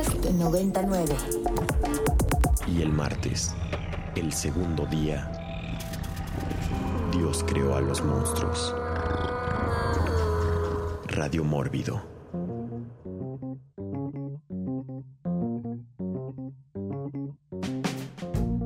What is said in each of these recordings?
Podcast 99. Y el martes, el segundo día, Dios creó a los monstruos. Radio Mórbido.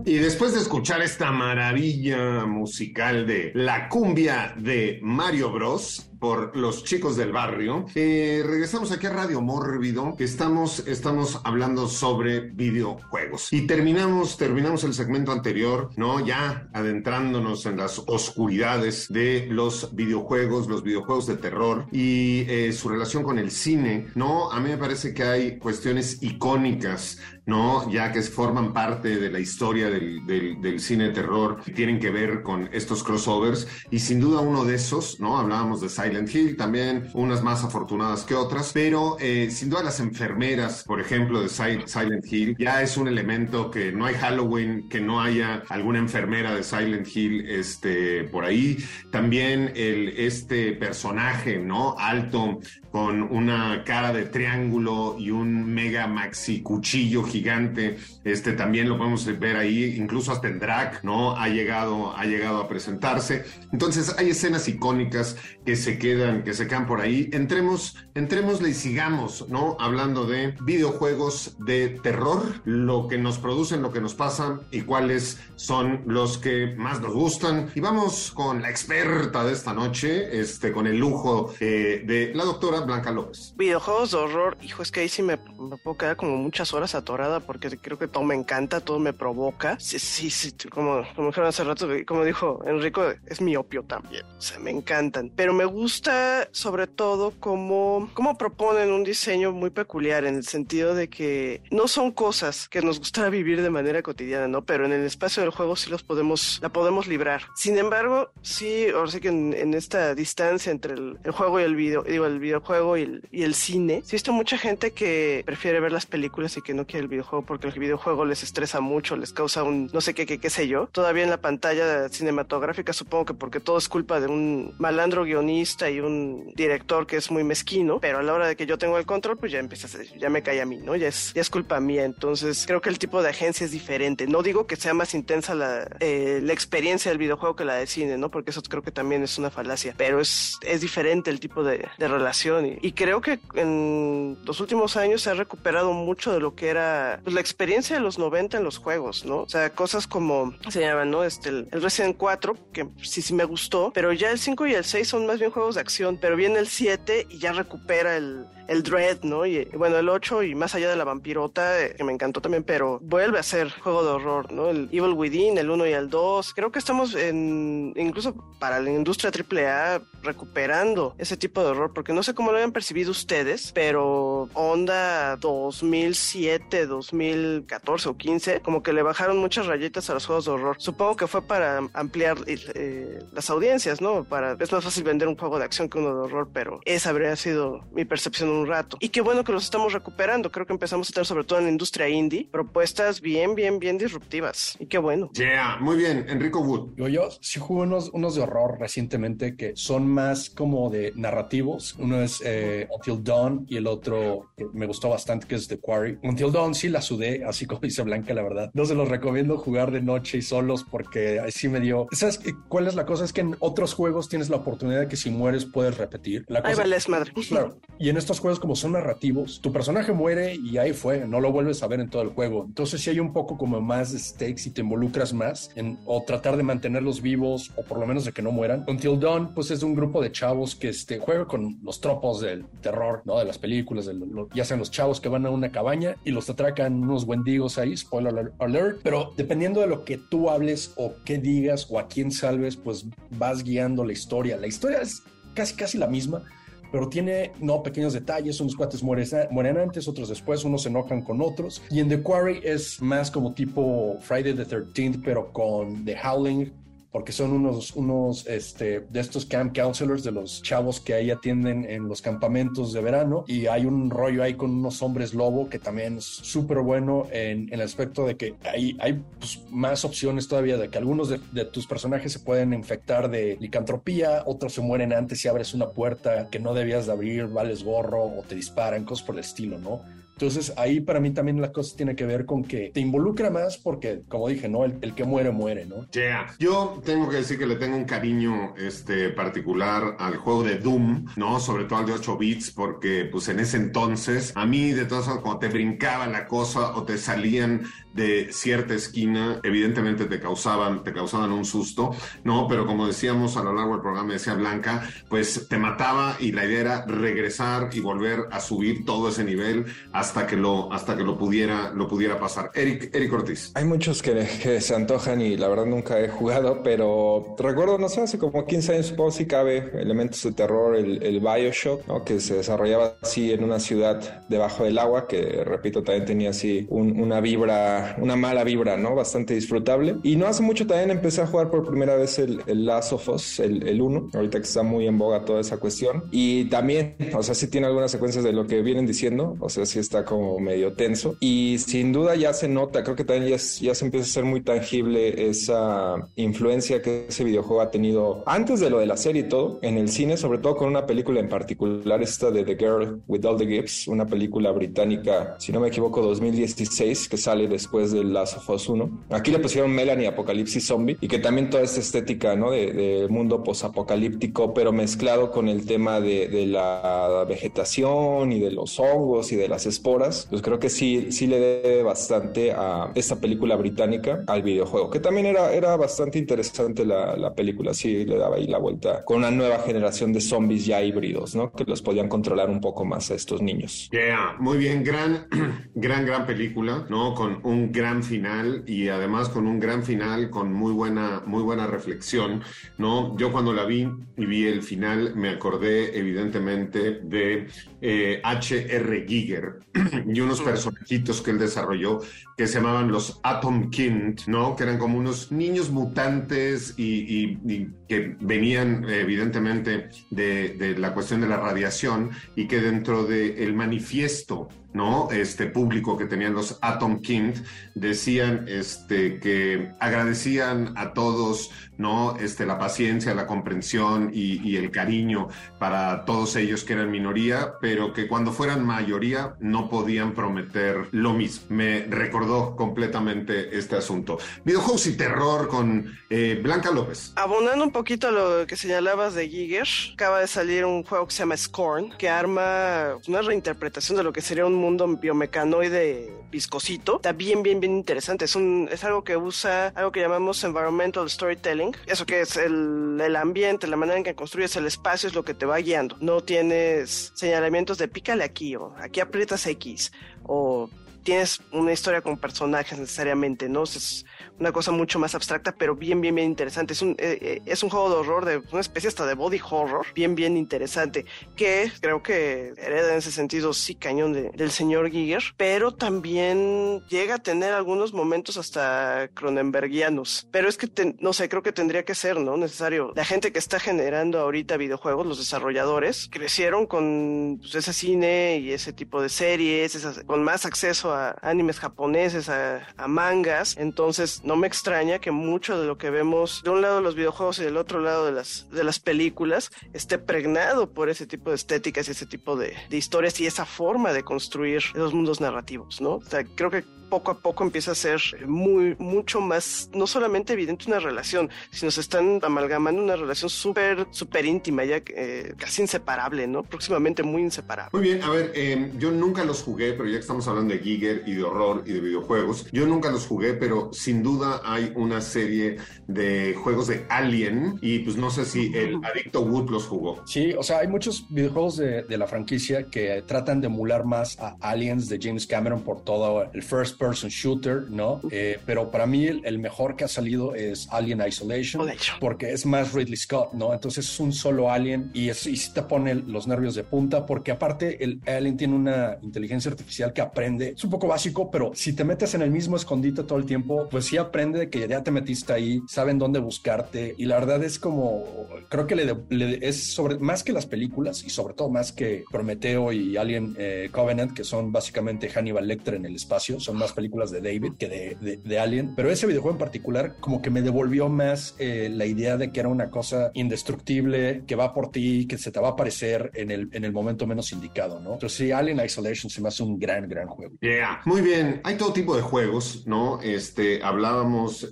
Y después de escuchar esta maravilla musical de la cumbia de Mario Bros, por los chicos del barrio. Eh, regresamos aquí a Radio Mórbido, que estamos, estamos hablando sobre videojuegos. Y terminamos, terminamos el segmento anterior, ¿no? Ya adentrándonos en las oscuridades de los videojuegos, los videojuegos de terror y eh, su relación con el cine, ¿no? A mí me parece que hay cuestiones icónicas, ¿no? Ya que forman parte de la historia del, del, cine de terror, tienen que ver con estos crossovers. Y sin duda uno de esos, ¿no? Hablábamos de Silent Hill, también unas más afortunadas que otras, pero eh, sin duda las enfermeras, por ejemplo, de Silent Hill, ya es un elemento que no hay Halloween, que no haya alguna enfermera de Silent Hill este, por ahí. También el, este personaje, ¿no? Alto, con una cara de triángulo y un mega maxi cuchillo gigante, este también lo podemos ver ahí, incluso hasta en drag, ¿no? Ha llegado, ha llegado a presentarse. Entonces hay escenas icónicas que se quedan, que se quedan por ahí. Entremos, entrémosle y sigamos, ¿no? Hablando de videojuegos de terror, lo que nos producen, lo que nos pasa y cuáles son los que más nos gustan. Y vamos con la experta de esta noche, este, con el lujo eh, de la doctora Blanca López. Videojuegos de horror, hijo, es que ahí sí me, puedo quedar como muchas horas atorada porque creo que todo me encanta, todo me provoca. Sí, sí, sí como, como dijeron hace rato, como dijo Enrico, es mi opio también. O sea, me encantan. Pero me gusta gusta sobre todo cómo, cómo proponen un diseño muy peculiar en el sentido de que no son cosas que nos gustaría vivir de manera cotidiana, ¿no? Pero en el espacio del juego sí los podemos, la podemos librar. Sin embargo, sí, ahora sí que en, en esta distancia entre el, el, juego y el video, digo, el videojuego y el, y el cine, sí visto mucha gente que prefiere ver las películas y que no quiere el videojuego porque el videojuego les estresa mucho, les causa un no sé qué, qué, sé yo. Todavía en la pantalla cinematográfica supongo que porque todo es culpa de un malandro guionista y un director que es muy mezquino, pero a la hora de que yo tengo el control, pues ya empieza ya me cae a mí, ¿no? Ya es, ya es culpa mía. Entonces, creo que el tipo de agencia es diferente. No digo que sea más intensa la, eh, experiencia del videojuego que la de cine, ¿no? Porque eso creo que también es una falacia, pero es, es diferente el tipo de, relación. Y, creo que en los últimos años se ha recuperado mucho de lo que era pues, la experiencia de los 90 en los juegos, ¿no? O sea, cosas como se llaman, ¿no? Este, el, el Resident 4, que sí, sí me gustó, pero ya el 5 y el 6 son más bien juegos de acción, pero viene el 7 y ya recupera el, el Dread, ¿no? Y bueno, el 8 y más allá de la vampirota, eh, que me encantó también, pero vuelve a ser juego de horror, ¿no? El Evil Within, el 1 y el 2. Creo que estamos en, incluso para la industria AAA, recuperando ese tipo de horror, porque no sé cómo lo habían percibido ustedes, pero onda 2007, 2014 o 15, como que le bajaron muchas rayitas a los juegos de horror. Supongo que fue para ampliar eh, las audiencias, ¿no? Para, es más fácil vender un juego de acción que uno de horror, pero esa habría sido mi percepción un rato. Y qué bueno que los estamos recuperando. Creo que empezamos a tener, sobre todo en la industria indie, propuestas bien, bien, bien disruptivas. Y qué bueno. Yeah, muy bien. Enrico Wood. Yo, yo sí jugué unos, unos de horror recientemente que son más como de narrativos. Uno es eh, Until Dawn y el otro que me gustó bastante, que es The Quarry. Until Dawn sí la sudé, así como dice Blanca, la verdad. No se los recomiendo jugar de noche y solos porque así me dio. ¿Sabes cuál es la cosa? Es que en otros juegos tienes la oportunidad de que si mueres puedes repetir. La cosa, Ahí vale, madre. Claro. Y en estos juegos como son narrativos, tu personaje muere y ahí fue, no lo vuelves a ver en todo el juego. Entonces si hay un poco como más stakes y te involucras más en o tratar de mantenerlos vivos o por lo menos de que no mueran. Until Dawn pues es un grupo de chavos que este, juega con los tropos del terror, ¿no? De las películas, de lo, ya sean los chavos que van a una cabaña y los atracan unos wendigos ahí, spoiler alert, pero dependiendo de lo que tú hables o qué digas o a quién salves, pues vas guiando la historia. La historia es casi casi la misma, pero tiene, no, pequeños detalles, unos cuates mueren, mueren antes, otros después, unos se enojan con otros. Y en The Quarry es más como tipo Friday the 13th, pero con The Howling, porque son unos, unos este, de estos camp counselors, de los chavos que ahí atienden en los campamentos de verano. Y hay un rollo ahí con unos hombres lobo que también es súper bueno en, en, el aspecto de que hay, hay pues, más opciones todavía, de que algunos de, tus personajes se pueden infectar de licantropía, otros se mueren antes si abres una puerta que no debías de abrir, vales gorro o te disparan, cosas por el estilo, ¿no? Entonces ahí para mí también la cosa tiene que ver con que te involucra más porque, como dije, ¿no? El, el que muere, muere, ¿no? Yeah. Yo tengo que decir que le tengo un cariño este, particular al juego de Doom, ¿no? Sobre todo al de 8 bits, porque pues en ese entonces, a mí de todas formas, cuando te brincaba la cosa o te salían de cierta esquina, evidentemente te causaban, te causaban un susto, ¿no? Pero como decíamos a lo largo del programa, decía Blanca, pues te mataba y la idea era regresar y volver a subir todo ese nivel hasta que lo, hasta que lo pudiera, lo pudiera pasar. Eric, Eric Ortiz. Hay muchos que, se antojan y la verdad nunca he jugado, pero recuerdo, no sé, hace como 15 años supongo si cabe elementos de terror, el, el Bioshock, ¿no? que se desarrollaba así en una ciudad debajo del agua, que repito, también tenía así un, una vibra, una mala vibra, ¿no? Bastante disfrutable. Y no hace mucho también empecé a jugar por primera vez el, el Last of Us, el, el 1, ahorita que está muy en boga toda esa cuestión. Y también, o sea, sí tiene algunas secuencias de lo que vienen diciendo, o sea, sí está como medio tenso. Y sin duda ya se nota, creo que también ya, ya se empieza a ser muy tangible esa influencia que ese videojuego ha tenido antes de lo de la serie y todo, en el cine, sobre todo con una película en particular, esta de The Girl with All the Gifts, una película británica, si no me equivoco, 2016, que sale después de Last of Us 1. Aquí le pusieron Melanie Apocalipsis Zombie y que también toda esta estética, ¿no? De, de mundo posapocalíptico, pero mezclado con el tema de, de, la vegetación y de los hongos y de las esporas, pues creo que sí, sí le debe bastante a esta película británica al videojuego, que también era, era bastante interesante la, la película, sí le daba ahí la vuelta con una nueva generación de zombies ya híbridos, ¿no? Que los podían controlar un poco más a estos niños. Yeah, muy bien, gran, gran, gran película, ¿no? Con un gran final y además con un gran final con muy buena, muy buena reflexión, ¿no? Yo cuando la vi y vi el final me acordé evidentemente de eh, H.R. Giger y unos personajitos que él desarrolló que se llamaban los Atom Kind, ¿no? Que eran como unos niños mutantes y, y, y que venían evidentemente de, de, la cuestión de la radiación y que dentro del el manifiesto ¿no? Este público que tenían los Atom King decían este, que agradecían a todos, ¿no? Este, la paciencia, la comprensión y, y, el cariño para todos ellos que eran minoría, pero que cuando fueran mayoría no podían prometer lo mismo. Me recordó completamente este asunto. Videojuegos y terror con eh, Blanca López. Abonando un poquito a lo que señalabas de Giger, acaba de salir un juego que se llama Scorn, que arma una reinterpretación de lo que sería un mundo biomecanoide viscosito. Está bien, bien, bien interesante. Es, un, es algo que usa algo que llamamos environmental storytelling. Eso que es el, el ambiente, la manera en que construyes el espacio es lo que te va guiando. No tienes señalamientos de pícale aquí o aquí aprietas X o tienes una historia con personajes necesariamente, ¿no? Es una cosa mucho más abstracta, pero bien, bien, bien interesante. Es un, eh, es un juego de horror, de una especie hasta de body horror, bien, bien interesante, que creo que hereda en ese sentido, sí, cañón de, del señor Giger, pero también llega a tener algunos momentos hasta cronenbergianos. Pero es que, te, no sé, creo que tendría que ser, ¿no? Necesario. La gente que está generando ahorita videojuegos, los desarrolladores, crecieron con pues, ese cine y ese tipo de series, con más acceso a animes japoneses, a mangas, entonces no me extraña que mucho de lo que vemos de un lado de los videojuegos y del otro lado de las, de las películas esté pregnado por ese tipo de estéticas y ese tipo de, de historias y esa forma de construir esos mundos narrativos, ¿no? O sea, creo que poco a poco empieza a ser muy, mucho más, no solamente evidente una relación, sino se están amalgamando una relación súper, súper íntima, ya eh, casi inseparable, ¿no? Próximamente muy inseparable. Muy bien, a ver, eh, yo nunca los jugué, pero ya que estamos hablando de Giger y de horror y de videojuegos, yo nunca los jugué, pero sin duda hay una serie de juegos de Alien y pues no sé si el adicto Wood los jugó. Sí, o sea, hay muchos videojuegos de, de la franquicia que tratan de emular más a Aliens de James Cameron por todo el first person shooter, ¿no? Eh, pero para mí el, el, mejor que ha salido es Alien Isolation, porque es más Ridley Scott, ¿no? Entonces es un solo alien y, es, y te pone los nervios de punta, porque aparte el alien tiene una inteligencia artificial que aprende, es un poco básico, pero si te metes en el mismo escondite todo el tiempo, pues sí aprende que ya te metiste ahí, saben dónde buscarte y la verdad es como, creo que le, es sobre más que las películas y sobre todo más que Prometeo y Alien eh, Covenant, que son básicamente Hannibal Lecter en el espacio, son más películas de David que de, de, Alien, pero ese videojuego en particular como que me devolvió más eh, la idea de que era una cosa indestructible, que va por ti, que se te va a aparecer en el, en el momento menos indicado, ¿no? Entonces sí, Alien Isolation se me hace un gran, gran juego. Yeah. Muy bien, hay todo tipo de juegos, ¿no? Este,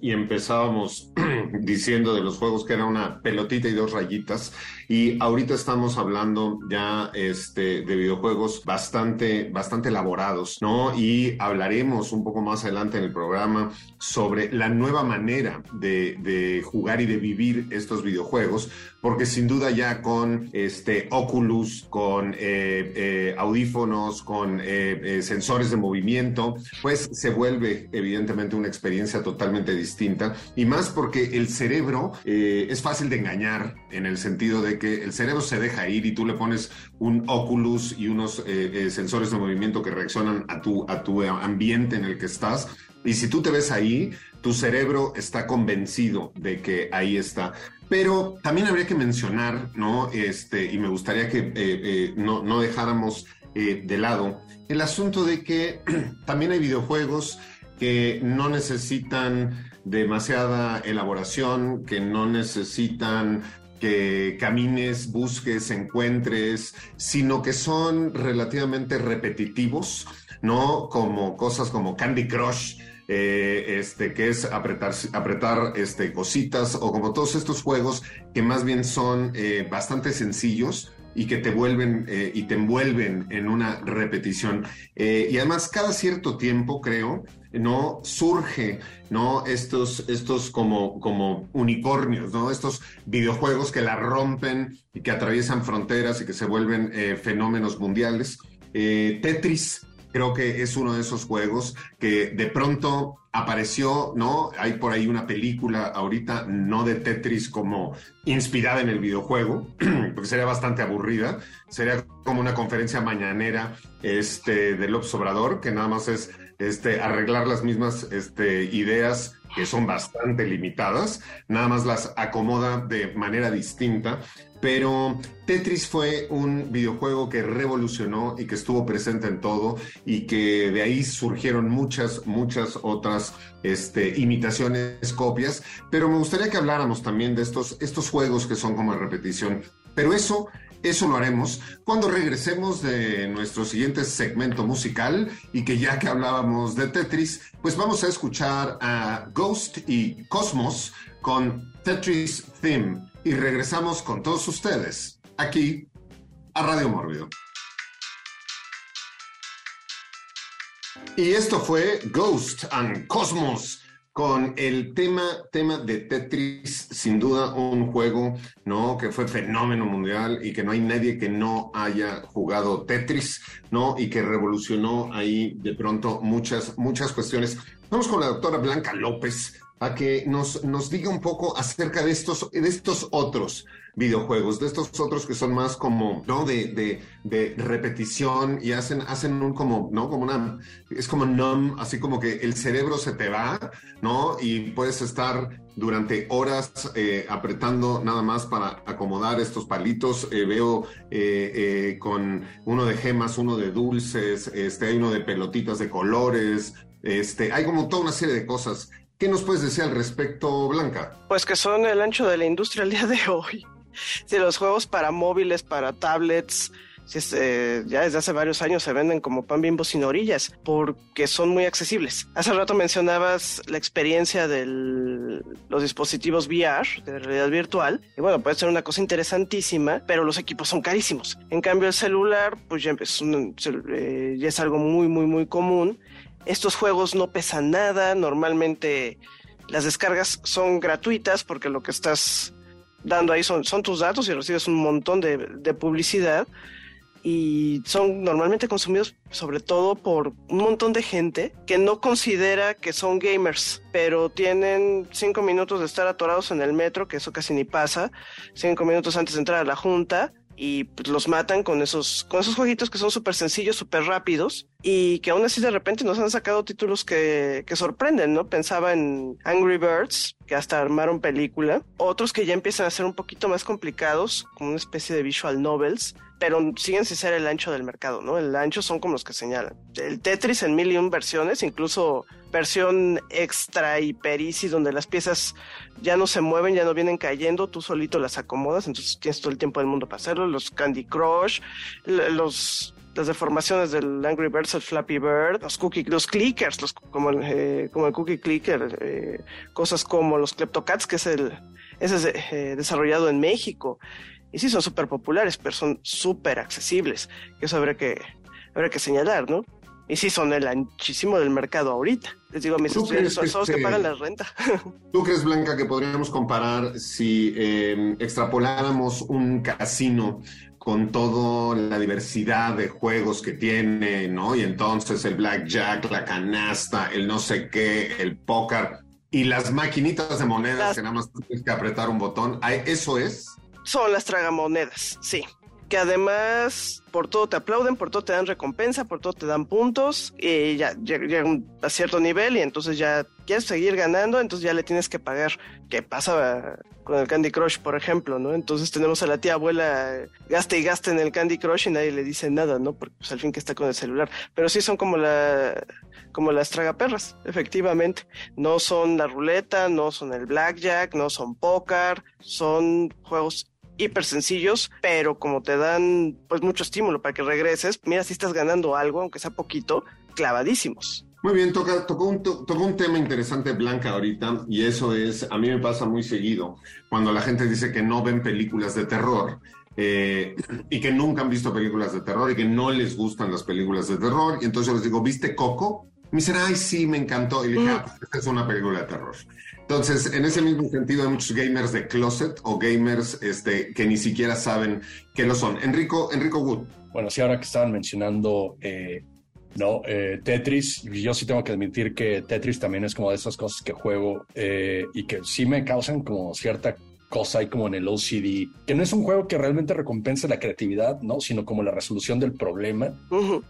y empezábamos diciendo de los juegos que era una pelotita y dos rayitas. Y ahorita estamos hablando ya este, de videojuegos bastante, bastante elaborados, ¿no? Y hablaremos un poco más adelante en el programa sobre la nueva manera de, de jugar y de vivir estos videojuegos, porque sin duda ya con este Oculus, con eh, eh, audífonos, con eh, sensores de movimiento, pues se vuelve evidentemente una experiencia totalmente distinta y más porque el cerebro es fácil de engañar en el sentido de que el cerebro se deja ir y tú le pones un Oculus y unos sensores de movimiento que reaccionan a tu, a tu ambiente en el que estás y si tú te ves ahí, tu cerebro está convencido de que ahí está. Pero también habría que mencionar, ¿no? Este, y me gustaría que eh, eh, no, dejáramos eh, de lado el asunto de que también hay videojuegos que no necesitan demasiada elaboración, que no necesitan que camines, busques, encuentres, sino que son relativamente repetitivos, ¿no? Como cosas como Candy Crush, eh, este, que es apretar, apretar este, cositas o como todos estos juegos que más bien son eh, bastante sencillos y que te vuelven eh, y te envuelven en una repetición. y además cada cierto tiempo, creo, no surge no estos estos como como unicornios no estos videojuegos que la rompen y que atraviesan fronteras y que se vuelven fenómenos mundiales. Tetris Creo que es uno de esos juegos que de pronto apareció, ¿no? Hay por ahí una película ahorita, no de Tetris como inspirada en el videojuego, porque sería bastante aburrida. Sería como una conferencia mañanera este, del Obrador, que nada más es este, arreglar las mismas este, ideas que son bastante limitadas, nada más las acomoda de manera distinta, pero Tetris fue un videojuego que revolucionó y que estuvo presente en todo y que de ahí surgieron muchas, muchas otras este, imitaciones, copias, pero me gustaría que habláramos también de estos, estos juegos que son como repetición, pero eso eso lo haremos cuando regresemos de nuestro siguiente segmento musical y que ya que hablábamos de Tetris, pues vamos a escuchar a Ghost y Cosmos con Tetris Theme y regresamos con todos ustedes aquí a Radio Mórbido. Y esto fue Ghost and Cosmos con el tema, tema de Tetris, sin duda un juego, ¿no? Que fue fenómeno mundial y que no hay nadie que no haya jugado Tetris, ¿no? Y que revolucionó ahí de pronto muchas, muchas cuestiones. Vamos con la doctora Blanca López a que nos, nos diga un poco acerca de estos, de estos otros videojuegos, de estos otros que son más como, ¿no? De, de, repetición y hacen, hacen un como, ¿no? Como una, es como numb, así como que el cerebro se te va, ¿no? Y puedes estar durante horas eh, apretando nada más para acomodar estos palitos. Eh, veo eh, con uno de gemas, uno de dulces, este, hay uno de pelotitas de colores, este, hay como toda una serie de cosas. ¿Qué nos puedes decir al respecto, Blanca? Pues que son el ancho de la industria al día de hoy. Si los juegos para móviles, para tablets, eh, ya desde hace varios años se venden como pan bimbo sin orillas porque son muy accesibles. Hace rato mencionabas la experiencia de los dispositivos VR, de realidad virtual, y bueno, puede ser una cosa interesantísima, pero los equipos son carísimos. En cambio, el celular, pues es, eh, ya es algo muy, muy, muy común. Estos juegos no pesan nada, normalmente las descargas son gratuitas porque lo que estás dando ahí son, son tus datos y recibes un montón de, de publicidad. Y son normalmente consumidos sobre todo por un montón de gente que no considera que son gamers, pero tienen cinco minutos de estar atorados en el metro, que eso casi ni pasa, cinco minutos antes de entrar a la junta, y pues, los matan con esos, con esos jueguitos que son súper sencillos, súper rápidos y que aún así de repente nos han sacado títulos que, que sorprenden, ¿no? Pensaba en Angry Birds, que hasta armaron película, otros que ya empiezan a ser un poquito más complicados, como una especie de visual novels, pero siguen sin ser el ancho del mercado, ¿no? El ancho son como los que señalan. El Tetris en mil y un versiones, incluso versión extra hiper easy donde las piezas ya no se mueven, ya no vienen cayendo, tú solito las acomodas, entonces tienes todo el tiempo del mundo para hacerlo. Los Candy Crush, los las deformaciones del Angry Birds, el Flappy Bird, los cookie, los clickers, los, como, el, eh, como el cookie clicker, eh, cosas como los Kleptocats, que es el ese es eh, desarrollado en México. Y sí, son súper populares, pero son súper accesibles. Eso habría que, habría que señalar, ¿no? Y sí, son el anchísimo del mercado ahorita. Les digo a mis estudiantes, son los que pagan la renta. ¿Tú crees, Blanca, que podríamos comparar si eh, extrapoláramos un casino con toda la diversidad de juegos que tiene, ¿no? Y entonces el blackjack, la canasta, el no sé qué, el póker y las maquinitas de monedas Las- que nada más tienes que apretar un botón. ¿Eso es? Son las tragamonedas, sí. Que además por todo te aplauden, por todo te dan recompensa, por todo te dan puntos y ya llega a cierto nivel y entonces ya quieres seguir ganando, entonces ya le tienes que pagar. ¿Qué pasa con el Candy Crush, por ejemplo, no? Entonces tenemos a la tía abuela gaste y gaste en el Candy Crush y nadie le dice nada, ¿no? Porque pues al fin que está con el celular. Pero sí son como la como las tragaperras, efectivamente. No son la ruleta, no son el blackjack, no son póker, son juegos hiper sencillos, pero como te dan pues mucho estímulo para que regreses, mira si estás ganando algo, aunque sea poquito, clavadísimos. Muy bien, toca, tocó, un, to- tocó un tema interesante Blanca ahorita y eso es, a mí me pasa muy seguido, cuando la gente dice que no ven películas de terror eh, y que nunca han visto películas de terror y que no les gustan las películas de terror y entonces yo les digo, ¿viste Coco? Me dicen, ay, sí, me encantó. Y le dije, ah, pues esta es una película de terror. Entonces, en ese mismo sentido, hay muchos gamers de closet o gamers este, que ni siquiera saben qué lo son. Enrico, Enrico Wood. Bueno, sí, ahora que estaban mencionando eh, no, eh, Tetris, yo sí tengo que admitir que Tetris también es como de esas cosas que juego eh, y que sí me causan como cierta cosa ahí como en el OCD, que no es un juego que realmente recompense la creatividad, ¿no? Sino como la resolución del problema.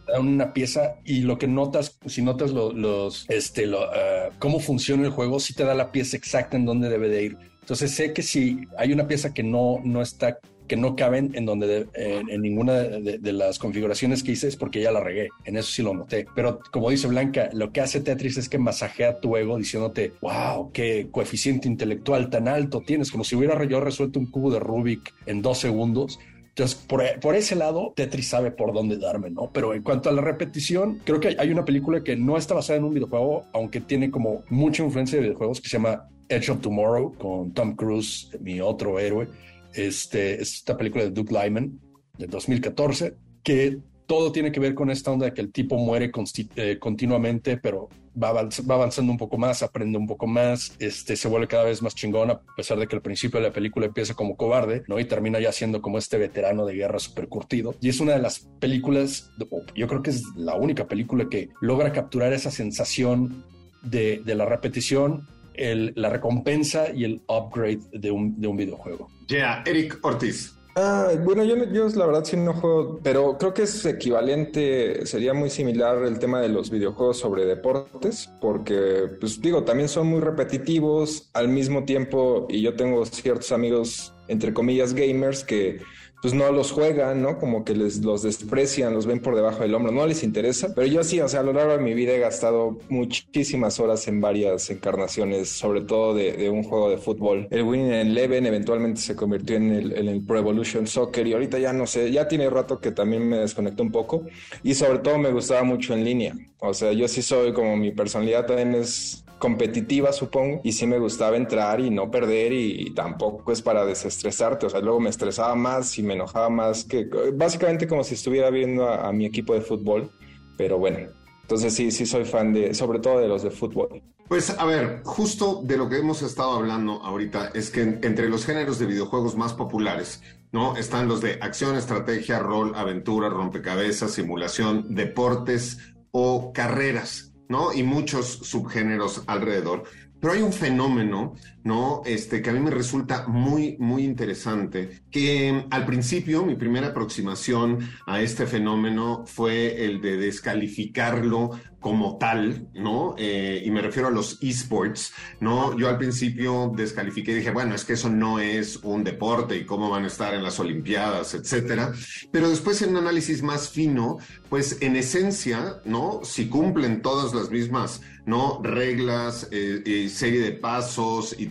Dan una pieza y lo que notas, si notas lo- los, este, lo, ah, cómo funciona el juego, sí te da la pieza exacta en dónde debe de ir. Entonces sé que si hay una pieza que no, no está, que no caben en donde de- en, ninguna de, las configuraciones que hice es porque ya la regué. En eso sí lo noté. Pero como dice Blanca, lo que hace Tetris es que masajea tu ego diciéndote, wow, qué coeficiente intelectual tan alto tienes, como si hubiera yo resuelto un cubo de Rubik en dos segundos. Entonces, por, por ese lado, Tetris sabe por dónde darme, ¿no? Pero en cuanto a la repetición, creo que hay una película que no está basada en un videojuego, aunque tiene como mucha influencia de videojuegos, que se llama Edge of Tomorrow, con Tom Cruise, mi otro héroe. Este, es esta película de Doug Lyman, de 2014, que todo tiene que ver con esta onda de que el tipo muere eh, continuamente, pero va, avanz- va avanzando un poco más, aprende un poco más, este, se vuelve cada vez más chingón, a pesar de que al principio de la película empieza como cobarde. Y termina ya siendo como este veterano de guerra súper curtido. Y es una de las películas, yo creo que es la única película que logra capturar esa sensación de la repetición, el- la recompensa y el upgrade de un, de un videojuego. Yeah, Eric Ortiz. Ah, bueno, yo, yo la verdad sí no juego, pero creo que es equivalente, sería muy similar el tema de los videojuegos sobre deportes, porque, pues digo, también son muy repetitivos al mismo tiempo, y yo tengo ciertos amigos, entre comillas, gamers, que pues no los juegan, ¿no? Como que les los desprecian, los ven por debajo del hombro, no les interesa. Pero yo sí, o sea, a lo largo de mi vida he gastado muchísimas horas en varias encarnaciones, sobre todo de, un juego de fútbol. El Winning Eleven eventualmente se convirtió en el, en el Pro Evolution Soccer y ahorita ya no sé, ya tiene rato que también me desconecté un poco y sobre todo me gustaba mucho en línea. O sea, yo sí soy como mi personalidad también es competitiva, supongo, y sí me gustaba entrar y no perder y, tampoco es para desestresarte, o sea, luego me estresaba más y me enojaba más, que básicamente como si estuviera viendo a, a mi equipo de fútbol, pero bueno, entonces sí, sí soy fan de, sobre todo de los de fútbol. Pues a ver, justo de lo que hemos estado hablando ahorita es que en- entre los géneros de videojuegos más populares, ¿no? Están los de acción, estrategia, rol, aventura, rompecabezas, simulación, deportes o carreras, ¿no? Y muchos subgéneros alrededor. Pero hay un fenómeno, ¿no? Este, que a mí me resulta muy, muy interesante, que al principio mi primera aproximación a este fenómeno fue el de descalificarlo como tal, ¿no? Eh, y me refiero a los esports, ¿no? Yo al principio descalifiqué y dije, bueno, es que eso no es un deporte y cómo van a estar en las Olimpiadas, etcétera. Pero después en un análisis más fino, pues en esencia, ¿no? Si cumplen todas las mismas, ¿no? Reglas, eh, eh, serie de pasos y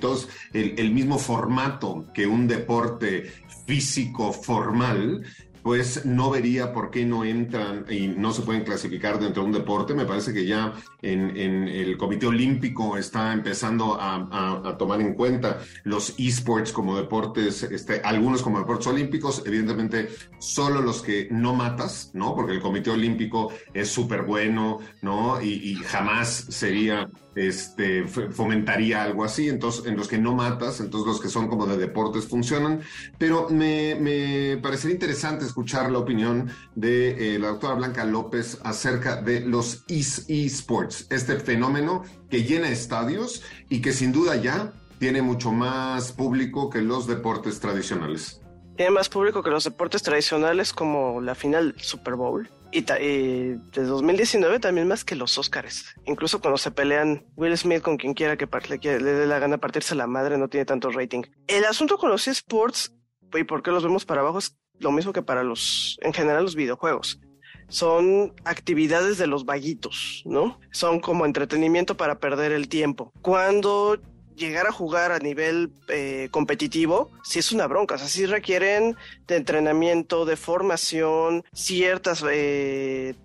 el mismo formato que un deporte físico formal, pues no vería por qué no entran y no se pueden clasificar dentro de un deporte. Me parece que ya en, el Comité Olímpico está empezando a, tomar en cuenta los esports como deportes, este, algunos como deportes olímpicos, evidentemente solo los que no matas, ¿no? Porque el Comité Olímpico es súper bueno, ¿no? y jamás sería este, fomentaría algo así, entonces en los que no matas, entonces los que son como de deportes funcionan, pero me, me parecería interesante escuchar la opinión de eh, la doctora Blanca López acerca de los esports, este fenómeno que llena estadios y que sin duda ya tiene mucho más público que los deportes tradicionales. Tiene más público que los deportes tradicionales como la final Super Bowl y, de 2019 también más que los Oscars. Incluso cuando se pelean Will Smith con quien quiera que le, le dé la gana partirse la madre, no tiene tanto rating. El asunto con los esports, y por qué los vemos para abajo, es lo mismo que para los, en general, los videojuegos. Son actividades de los vaguitos, ¿no? Son como entretenimiento para perder el tiempo. Cuando llegar a jugar a nivel eh, competitivo, sí es una bronca, o sea, sí requieren de entrenamiento, de formación, ciertas eh,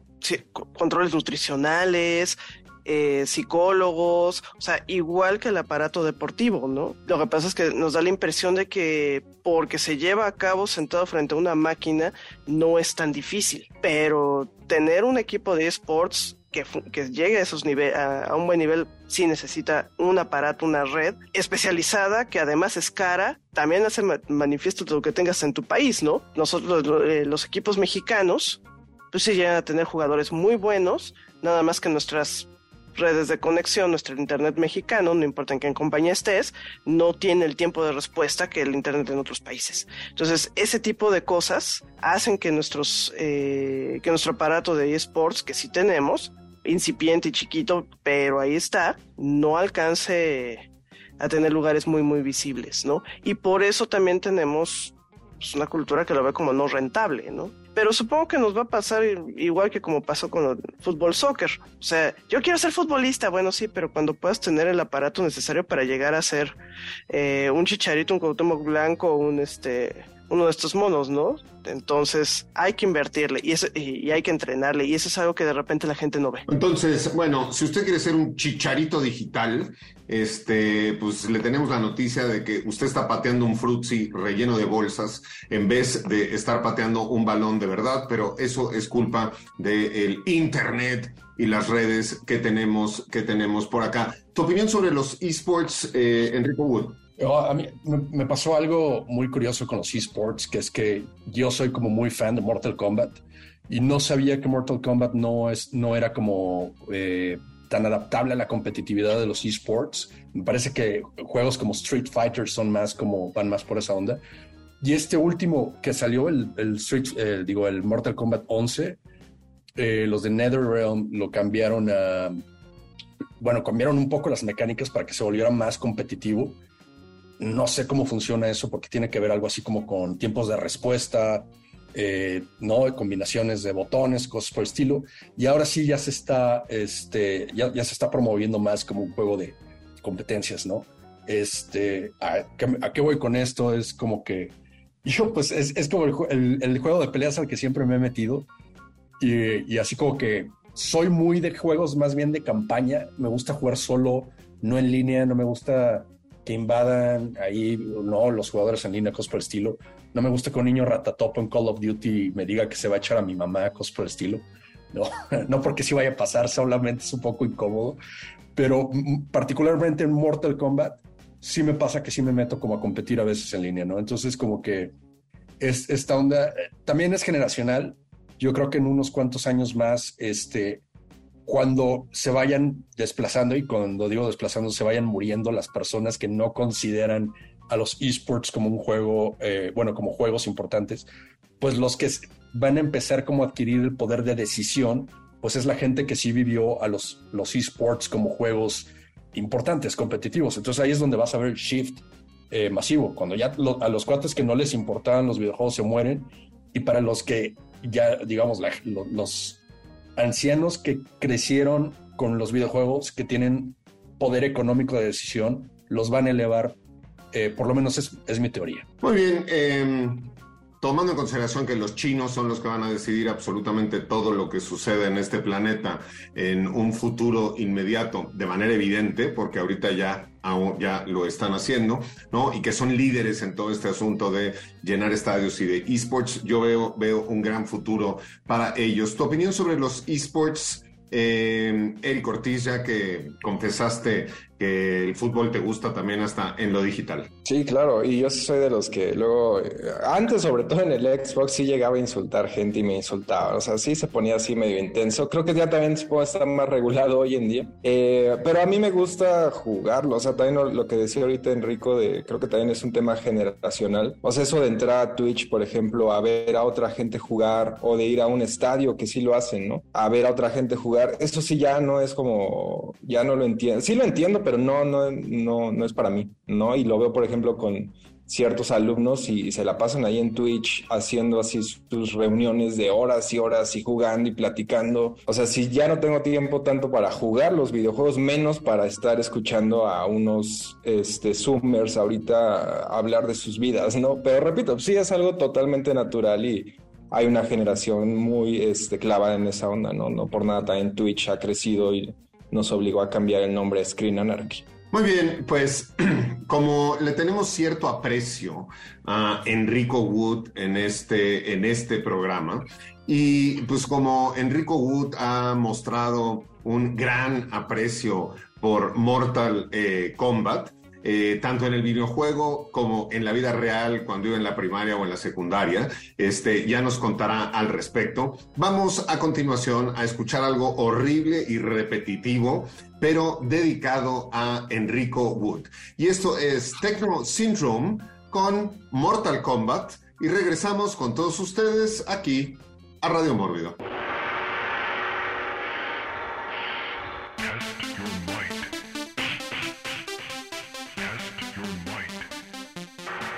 controles nutricionales, eh, psicólogos, o sea, igual que el aparato deportivo, ¿no? Lo que pasa es que nos da la impresión de que porque se lleva a cabo sentado frente a una máquina no es tan difícil, pero tener un equipo de esports que, llegue a esos niveles, a, un buen nivel, sí necesita un aparato, una red especializada que además es cara, también hace manifiesto de lo que tengas en tu país, ¿no? Nosotros, eh, los equipos mexicanos, pues sí llegan a tener jugadores muy buenos, nada más que nuestras redes de conexión, nuestro internet mexicano, no importa en qué compañía estés, no tiene el tiempo de respuesta que el internet en otros países. Entonces, ese tipo de cosas hacen que nuestros, eh, que nuestro aparato de esports, que sí tenemos, incipiente y chiquito, pero ahí está, no alcance a tener lugares muy, muy visibles, ¿no? Y por eso también tenemos pues, una cultura que lo ve como no rentable, ¿no? Pero supongo que nos va a pasar igual que como pasó con el fútbol soccer. O sea, yo quiero ser futbolista, bueno, sí, pero cuando puedas tener el aparato necesario para llegar a ser eh, un chicharito, un Cuauhtémoc blanco, un este uno de estos monos, ¿no? Entonces hay que invertirle y, y, hay que entrenarle y eso es algo que de repente la gente no ve. Entonces, bueno, si usted quiere ser un chicharito digital, este, pues le tenemos la noticia de que usted está pateando un frutzi relleno de bolsas en vez de estar pateando un balón de verdad, pero eso es culpa del internet y las redes que tenemos, que tenemos por acá. ¿Tu opinión sobre los esports, eh, Enrico Wood? A mí me, pasó algo muy curioso con los esports, que es que yo soy como muy fan de Mortal Kombat y no sabía que Mortal Kombat no, es, no era como eh, tan adaptable a la competitividad de los esports. Me parece que juegos como Street Fighter son más como, van más por esa onda. Y este último que salió, el, el Street, eh, digo, el Mortal Kombat 11, eh, los de NetherRealm lo cambiaron a, bueno, cambiaron un poco las mecánicas para que se volviera más competitivo no sé cómo funciona eso porque tiene que ver algo así como con tiempos de respuesta, eh, ¿no? Combinaciones de botones, cosas por el estilo. Y ahora sí ya se está, este, ya, se está promoviendo más como un juego de competencias, ¿no? Este, ¿a, qué, voy con esto? Es como que yo, pues, es, como el, juego de peleas al que siempre me he metido. Y, y así como que soy muy de juegos más bien de campaña. Me gusta jugar solo, no en línea, no me gusta que invadan ahí, no, los jugadores en línea, cosas por el estilo. No me gusta que un niño ratatopo en Call of Duty me diga que se va a echar a mi mamá, cosas por el estilo. No, no porque sí vaya a pasar, solamente es un poco incómodo. Pero particularmente en Mortal Kombat, sí me pasa que sí me meto como a competir a veces en línea, ¿no? Entonces como que es, esta onda eh, también es generacional. Yo creo que en unos cuantos años más, este, cuando se vayan desplazando, y cuando digo desplazando, se vayan muriendo las personas que no consideran a los esports como un juego, eh, bueno, como juegos importantes, pues los que van a empezar como a adquirir el poder de decisión, pues es la gente que sí vivió a los, los esports como juegos importantes, competitivos. Entonces ahí es donde vas a ver el shift eh, masivo, cuando ya a los cuates que no les importaban los videojuegos se mueren y para los que ya, digamos, los ancianos que crecieron con los videojuegos, que tienen poder económico de decisión, los van a elevar, eh, por lo menos es, es, mi teoría. Muy bien, em, tomando en consideración que los chinos son los que van a decidir absolutamente todo lo que sucede en este planeta en un futuro inmediato, de manera evidente, porque ahorita ya, ya lo están haciendo, ¿no? Y que son líderes en todo este asunto de llenar estadios y de esports, yo veo, veo un gran futuro para ellos. ¿Tu opinión sobre los esports? Eh, Eric Ortiz, ya que confesaste que el fútbol te gusta también hasta en lo digital. Sí, claro, y yo soy de los que luego, eh, antes sobre todo en el Xbox sí llegaba a insultar gente y me insultaba, o sea, sí se ponía así medio intenso, creo que ya también puede estar más regulado hoy en día, eh, pero a mí me gusta jugarlo, o sea, también lo, que decía ahorita Enrico, de, creo que también es un tema generacional, o sea, eso de entrar a Twitch, por ejemplo, a ver a otra gente jugar, o de ir a un estadio, que sí lo hacen, ¿no? A ver a otra gente jugar, eso sí ya no es como, ya no lo entiendo, sí lo entiendo, pero no, no, no, no es para mí, ¿no? Y lo veo, por ejemplo, con ciertos alumnos y, se la pasan ahí en Twitch haciendo así sus reuniones de horas y horas y jugando y platicando. O sea, si ya no tengo tiempo tanto para jugar los videojuegos, menos para estar escuchando a unos este, Zoomers ahorita hablar de sus vidas, ¿no? Pero repito, sí es algo totalmente natural y hay una generación muy este, clavada en esa onda, ¿no? No por nada también Twitch ha crecido y nos obligó a cambiar el nombre a Screen Anarchy. Muy bien, pues como le tenemos cierto aprecio a Enrico Wood en este, en este programa, y pues como Enrico Wood ha mostrado un gran aprecio por Mortal eh, Kombat, eh, tanto en el videojuego como en la vida real, cuando iba en la primaria o en la secundaria. Este, ya nos contará al respecto. Vamos a continuación a escuchar algo horrible y repetitivo, pero dedicado a Enrico Wood. Y esto es Techno Syndrome con Mortal Kombat. Y regresamos con todos ustedes aquí a Radio Mórbido.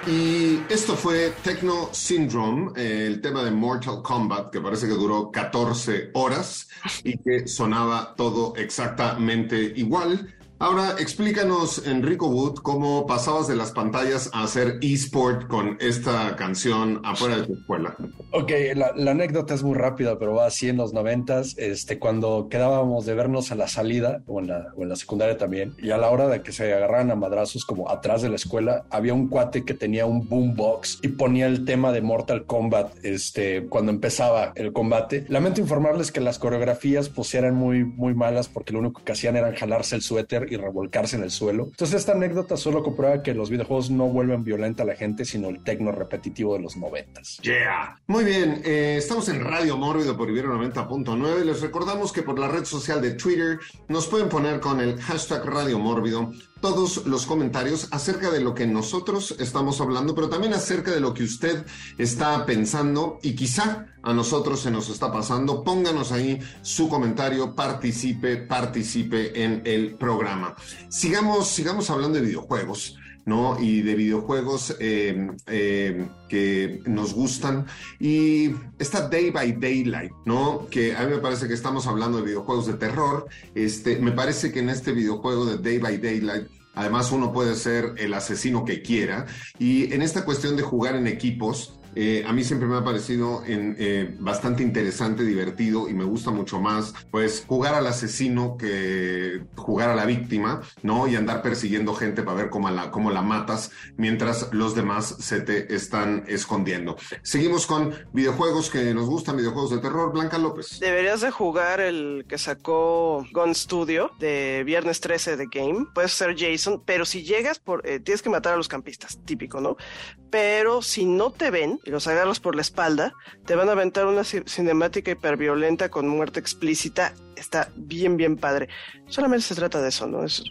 Y esto fue Techno Syndrome, el tema de Mortal Kombat, que parece que duró 14 horas y que sonaba todo exactamente igual. Ahora, explícanos, Enrico Wood, cómo pasabas de las pantallas a hacer eSport con esta canción afuera de tu escuela. Ok, la, anécdota es muy rápida, pero va así en los noventas, este, cuando quedábamos de vernos a la salida, o en la, o en la secundaria también, y a la hora de que se agarraran a madrazos como atrás de la escuela, había un cuate que tenía un boombox y ponía el tema de Mortal Kombat este, cuando empezaba el combate. Lamento informarles que las coreografías pues eran muy, muy malas porque lo único que hacían era jalarse el suéter y revolcarse en el suelo. Entonces esta anécdota solo comprueba que los videojuegos no vuelven violenta a la gente, sino el tecno repetitivo de los noventas. Yeah. Muy bien, eh, estamos en Radio Mórbido por Ibero 90.9. Les recordamos que por la red social de Twitter nos pueden poner con el hashtag Radio Mórbido todos los comentarios acerca de lo que nosotros estamos hablando, pero también acerca de lo que usted está pensando y quizá a nosotros se nos está pasando. Pónganos ahí su comentario, participe, participe en el programa. Sigamos, sigamos hablando de videojuegos. ¿No? Y de videojuegos eh, eh, que nos gustan. Y esta Day by Daylight, ¿no? Que a mí me parece que estamos hablando de videojuegos de terror. Este, me parece que en este videojuego de Day by Daylight Además, uno puede ser el asesino que quiera. Y en esta cuestión de jugar en equipos, eh, a mí siempre me ha parecido eh, bastante interesante, divertido y me gusta mucho más, pues jugar al asesino que jugar a la víctima, ¿no? Y andar persiguiendo gente para ver cómo la, cómo la matas mientras los demás se te están escondiendo. Seguimos con videojuegos que nos gustan, videojuegos de terror. Blanca López. Deberías de jugar el que sacó Gun Studio de viernes 13 de Game. Puedes ser Jason, pero si llegas por, eh, tienes que matar a los campistas, típico, ¿no? Pero si no te ven y los agarras por la espalda, te van a aventar una cinemática hiperviolenta con muerte explícita. Está bien, bien padre. Solamente se trata de eso, ¿no? Es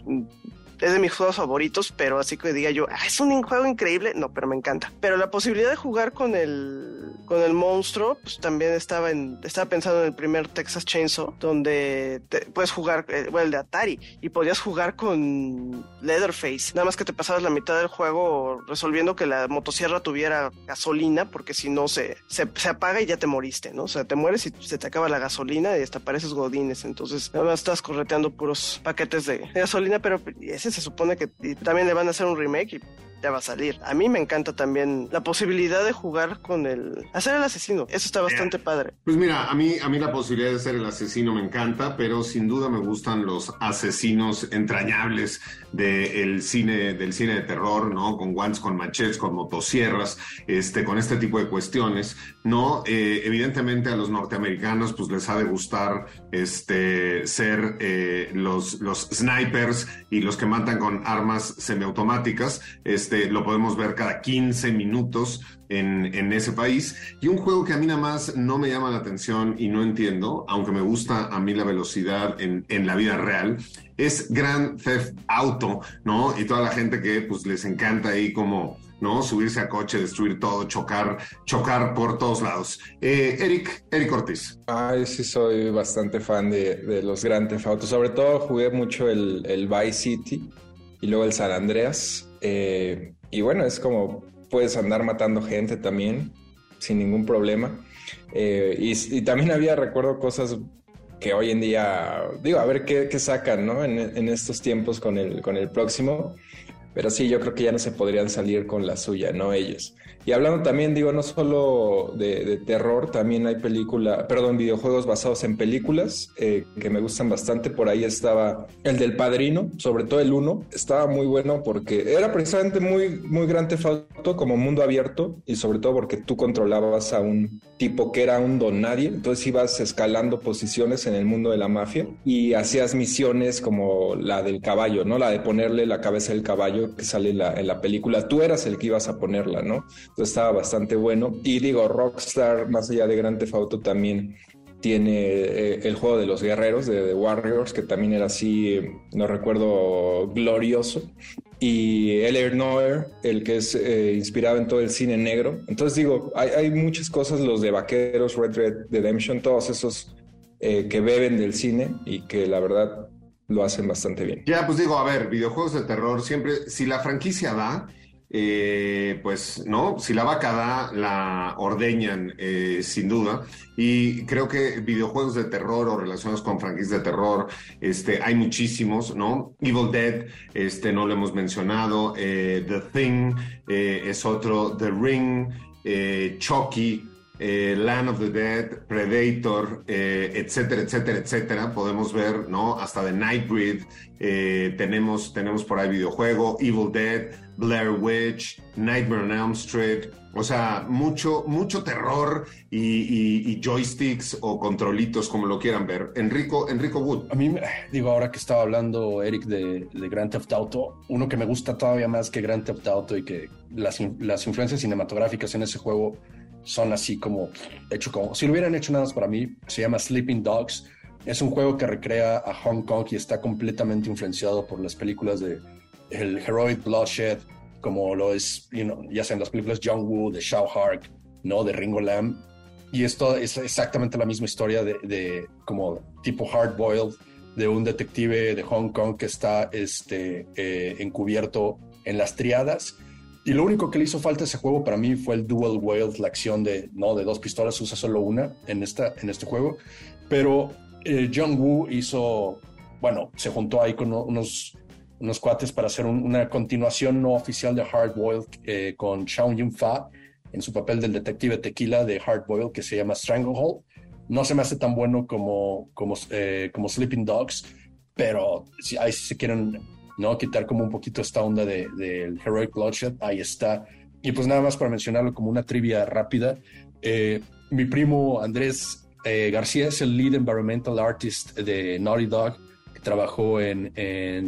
es de mis juegos favoritos, pero así que diga yo, ah, es un juego increíble, no, pero me encanta. Pero la posibilidad de jugar con el con el monstruo, pues también estaba en estaba pensando en el primer Texas Chainsaw, donde puedes jugar, eh, bueno, el de Atari, y podías jugar con Leatherface, nada más que te pasabas la mitad del juego resolviendo que la motosierra tuviera gasolina, porque si no se, se, apaga y ya te moriste, ¿no? O sea, te mueres y se te acaba la gasolina y hasta pareces godines, entonces nada más estás correteando puros paquetes de gasolina, pero ese se supone que también le van a hacer un remake y ya va a salir. A mí me encanta también la posibilidad de jugar con el hacer el asesino. Eso está bastante padre. Pues mira, a mí a mí la posibilidad de ser el asesino me encanta, pero sin duda me gustan los asesinos entrañables del cine del cine de terror, ¿no? Con guantes, con machetes, con motosierras, este con este tipo de cuestiones, ¿no? Eh, evidentemente a los norteamericanos pues les ha de gustar este ser eh, los los snipers y los que matan con armas semiautomáticas, este este, lo podemos ver cada 15 minutos en, ese país. Y un juego que a mí nada más no me llama la atención y no entiendo, aunque me gusta a mí la velocidad en, la vida real, es Grand Theft Auto, ¿no? Y toda la gente que pues les encanta ahí como... ¿no? Subirse a coche, destruir todo, chocar, chocar por todos lados. Eh, Eric, Eric Ortiz. Ay, sí, soy bastante fan de, los Grand Theft Auto. Sobre todo jugué mucho el, el Vice City y luego el San Andreas. Eh, y bueno, es como puedes andar matando gente también sin ningún problema. Eh, y, también había, recuerdo, cosas que hoy en día, digo, a ver qué, sacan, ¿no? En, en, estos tiempos con el, con el próximo. Pero sí, yo creo que ya no se podrían salir con la suya, ¿no? Ellos. Y hablando también, digo, no solo de, terror, también hay películas, perdón, videojuegos basados en películas eh, que me gustan bastante. Por ahí estaba el del Padrino, sobre todo el 1, estaba muy bueno porque era precisamente muy, muy gran tefauto como mundo abierto y sobre todo porque tú controlabas a un tipo que era un don nadie, entonces ibas escalando posiciones en el mundo de la mafia y hacías misiones como la del caballo, ¿no? La de ponerle la cabeza del caballo que sale la, en la película, tú eras el que ibas a ponerla, ¿no? estaba bastante bueno. Y digo, Rockstar, más allá de Grand Theft también tiene eh, el juego de los guerreros, de The Warriors, que también era así, no recuerdo, glorioso. Y El Noir, el que es eh, inspirado en todo el cine negro. Entonces digo, hay, muchas cosas, los de Vaqueros, Red Red Redemption, todos esos eh, que beben del cine y que la verdad lo hacen bastante bien. Ya, pues digo, a ver, videojuegos de terror, siempre, si la franquicia va, eh, pues no, si la vaca da, la ordeñan eh, sin duda. Y creo que videojuegos de terror o relacionados con franquicias de terror, este, hay muchísimos, ¿no? Evil Dead, este, no lo hemos mencionado. Eh, The Thing es otro. The Ring, Chucky. Land of the Dead, Predator, etcétera, etcétera, etcétera. Podemos ver, ¿no? Hasta The Nightbreed. tenemos, tenemos por ahí videojuego, Evil Dead, Blair Witch, Nightmare on Elm Street, o sea, mucho, mucho terror y, joysticks o controlitos, como lo quieran ver. Enrico, Enrico Wood. A mí, digo, ahora que estaba hablando Eric de, de Grand Theft Auto, uno que me gusta todavía más que Grand Theft Auto y que las, las influencias cinematográficas en ese juego son así como hecho como si lo hubieran hecho nada más para mí, se llama Sleeping Dogs. Es un juego que recrea a Hong Kong y está completamente influenciado por las películas de el Heroic Bloodshed, como lo es, ya sea en las películas John Woo, de Shao Hark, ¿no? De Ringo Lam. Y esto es exactamente la misma historia de, como tipo hard boiled de un detective de Hong Kong que está este, eh, encubierto en las triadas. Y lo único que le hizo falta a ese juego para mí fue el dual wield, la acción de, no, de dos pistolas, usa solo una en, esta, en este juego. Pero eh, John Woo hizo, bueno, se juntó ahí con unos unos cuates para hacer una continuación no oficial de Hard Boiled eh, con Shaun Yun Fa en su papel del detective tequila de Hard Boiled que se llama Stranglehold. No se me hace tan bueno como, como, eh, como Sleeping Dogs, pero si, ahí si se quieren ¿no? quitar como un poquito esta onda del de, Heroic Bloodshed, ahí está. Y pues nada más para mencionarlo como una trivia rápida, eh, mi primo Andrés García es el lead environmental artist de Naughty Dog trabajó en,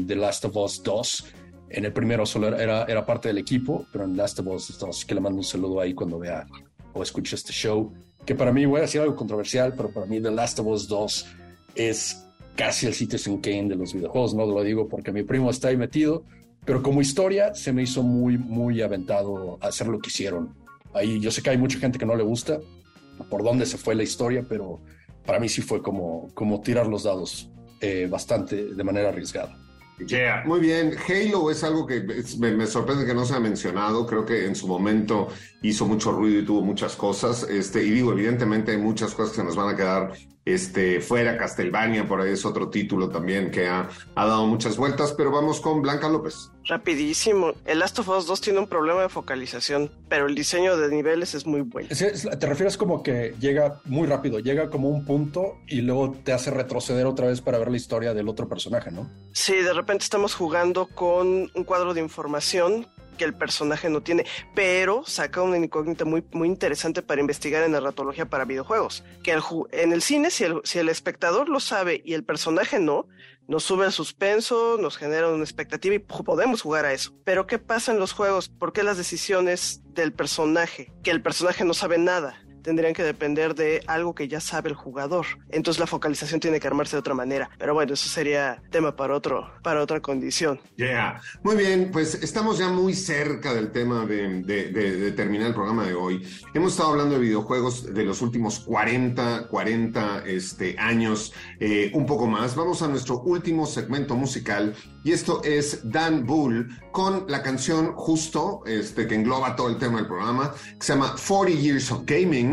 The Last of Us 2 En el primero solo era, era parte del equipo, pero en Last of Us 2 que le mando un saludo ahí cuando vea o escuche este show. Que para mí, voy a decir algo controversial, pero para mí The Last of Us 2 es casi el Citizen Kane de los videojuegos. No lo digo porque mi primo está ahí metido, pero como historia se me hizo muy, muy aventado hacer lo que hicieron. Ahí yo sé que hay mucha gente que no le gusta por dónde se fue la historia, pero para mí sí fue como, como tirar los dados eh, bastante de manera arriesgada. Yeah. Muy bien, Halo es algo que me, me, sorprende que no se ha mencionado, creo que en su momento hizo mucho ruido y tuvo muchas cosas, este, y digo, evidentemente hay muchas cosas que nos van a quedar este, fuera, Castlevania, por ahí es otro título también que ha, ha dado muchas vueltas, pero vamos con Blanca López. Rapidísimo, el Last of Us 2 tiene un problema de focalización, pero el diseño de niveles es muy bueno. ¿Te refieres como que llega muy rápido, llega como un punto y luego te hace retroceder otra vez para ver la historia del otro personaje, ¿no? Sí, de repente estamos jugando con un cuadro de información que el personaje no tiene, pero saca una incógnita muy, muy interesante para investigar en narratología para videojuegos. Que en el cine, si el, si el espectador lo sabe y el personaje no, nos sube el suspenso, nos genera una expectativa y podemos jugar a eso. Pero ¿qué pasa en los juegos? ¿Por qué las decisiones del personaje? Que el personaje no sabe nada tendrían que depender de algo que ya sabe el jugador. Entonces la focalización tiene que armarse de otra manera. Pero bueno, eso sería tema para otro, para otra condición. Yeah. Muy bien, pues estamos ya muy cerca del tema de, de, terminar el programa de hoy. Hemos estado hablando de videojuegos de los últimos 40, 40 este, años, eh, un poco más. Vamos a nuestro último segmento musical y esto es Dan Bull con la canción justo, este, que engloba todo el tema del programa, que se llama 40 Years of Gaming.